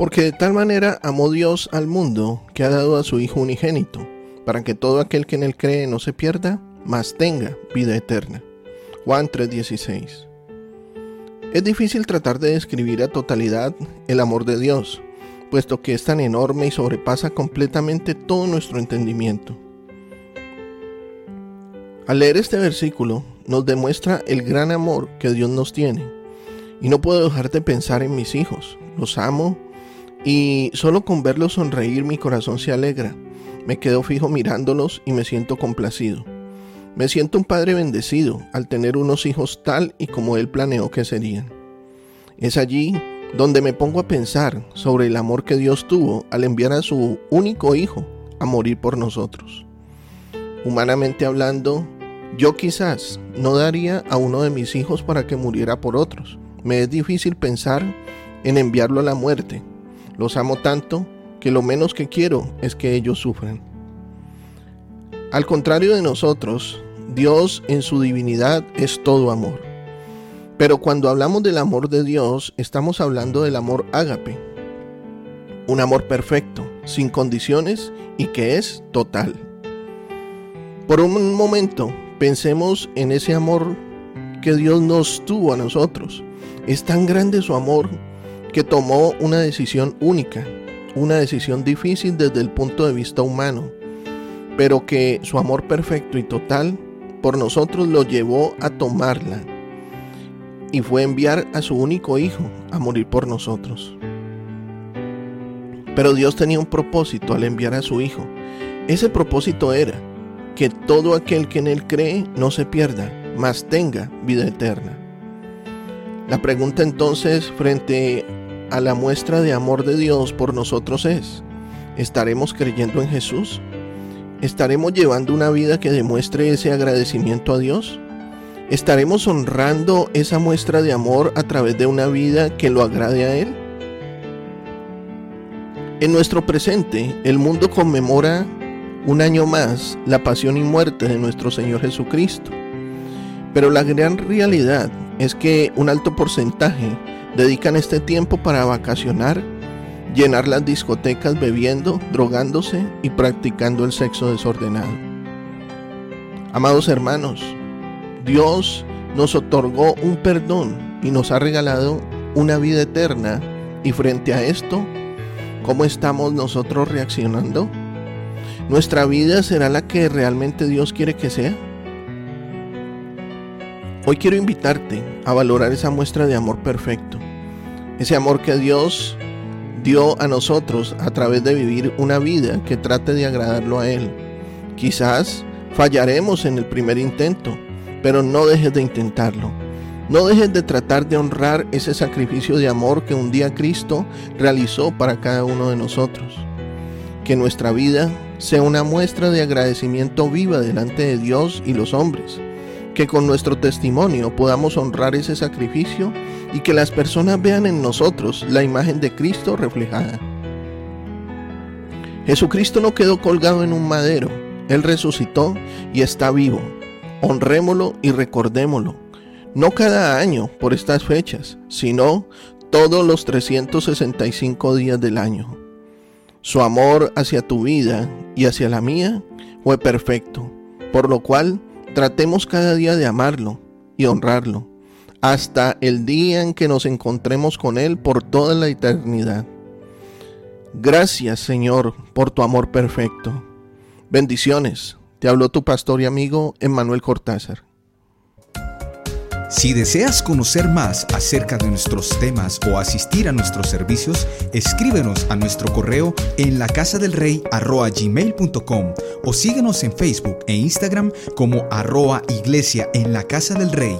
Porque de tal manera amó Dios al mundo que ha dado a su Hijo unigénito, para que todo aquel que en él cree no se pierda, mas tenga vida eterna. Juan 3:16 Es difícil tratar de describir a totalidad el amor de Dios, puesto que es tan enorme y sobrepasa completamente todo nuestro entendimiento. Al leer este versículo nos demuestra el gran amor que Dios nos tiene. Y no puedo dejar de pensar en mis hijos. Los amo y solo con verlos sonreír mi corazón se alegra. Me quedo fijo mirándolos y me siento complacido. Me siento un padre bendecido al tener unos hijos tal y como él planeó que serían. Es allí donde me pongo a pensar sobre el amor que Dios tuvo al enviar a su único hijo a morir por nosotros. Humanamente hablando, yo quizás no daría a uno de mis hijos para que muriera por otros. Me es difícil pensar en enviarlo a la muerte. Los amo tanto que lo menos que quiero es que ellos sufran. Al contrario de nosotros, Dios en su divinidad es todo amor. Pero cuando hablamos del amor de Dios, estamos hablando del amor ágape. Un amor perfecto, sin condiciones y que es total. Por un momento, pensemos en ese amor que Dios nos tuvo a nosotros. Es tan grande su amor que tomó una decisión única, una decisión difícil desde el punto de vista humano, pero que su amor perfecto y total por nosotros lo llevó a tomarla y fue enviar a su único hijo a morir por nosotros. Pero Dios tenía un propósito al enviar a su hijo. Ese propósito era que todo aquel que en él cree no se pierda, mas tenga vida eterna. La pregunta entonces frente a la muestra de amor de Dios por nosotros es, ¿estaremos creyendo en Jesús? ¿Estaremos llevando una vida que demuestre ese agradecimiento a Dios? ¿Estaremos honrando esa muestra de amor a través de una vida que lo agrade a Él? En nuestro presente, el mundo conmemora un año más la pasión y muerte de nuestro Señor Jesucristo. Pero la gran realidad es que un alto porcentaje dedican este tiempo para vacacionar, llenar las discotecas bebiendo, drogándose y practicando el sexo desordenado. Amados hermanos, Dios nos otorgó un perdón y nos ha regalado una vida eterna y frente a esto, ¿cómo estamos nosotros reaccionando? ¿Nuestra vida será la que realmente Dios quiere que sea? Hoy quiero invitarte a valorar esa muestra de amor perfecto, ese amor que Dios dio a nosotros a través de vivir una vida que trate de agradarlo a Él. Quizás fallaremos en el primer intento, pero no dejes de intentarlo. No dejes de tratar de honrar ese sacrificio de amor que un día Cristo realizó para cada uno de nosotros. Que nuestra vida sea una muestra de agradecimiento viva delante de Dios y los hombres que con nuestro testimonio podamos honrar ese sacrificio y que las personas vean en nosotros la imagen de Cristo reflejada. Jesucristo no quedó colgado en un madero, Él resucitó y está vivo. Honrémoslo y recordémoslo, no cada año por estas fechas, sino todos los 365 días del año. Su amor hacia tu vida y hacia la mía fue perfecto, por lo cual Tratemos cada día de amarlo y honrarlo, hasta el día en que nos encontremos con Él por toda la eternidad. Gracias Señor por tu amor perfecto. Bendiciones. Te habló tu pastor y amigo Emmanuel Cortázar. Si deseas conocer más acerca de nuestros temas o asistir a nuestros servicios, escríbenos a nuestro correo en la casa del rey gmail.com o síguenos en Facebook e Instagram como arroa iglesia en la casa del rey.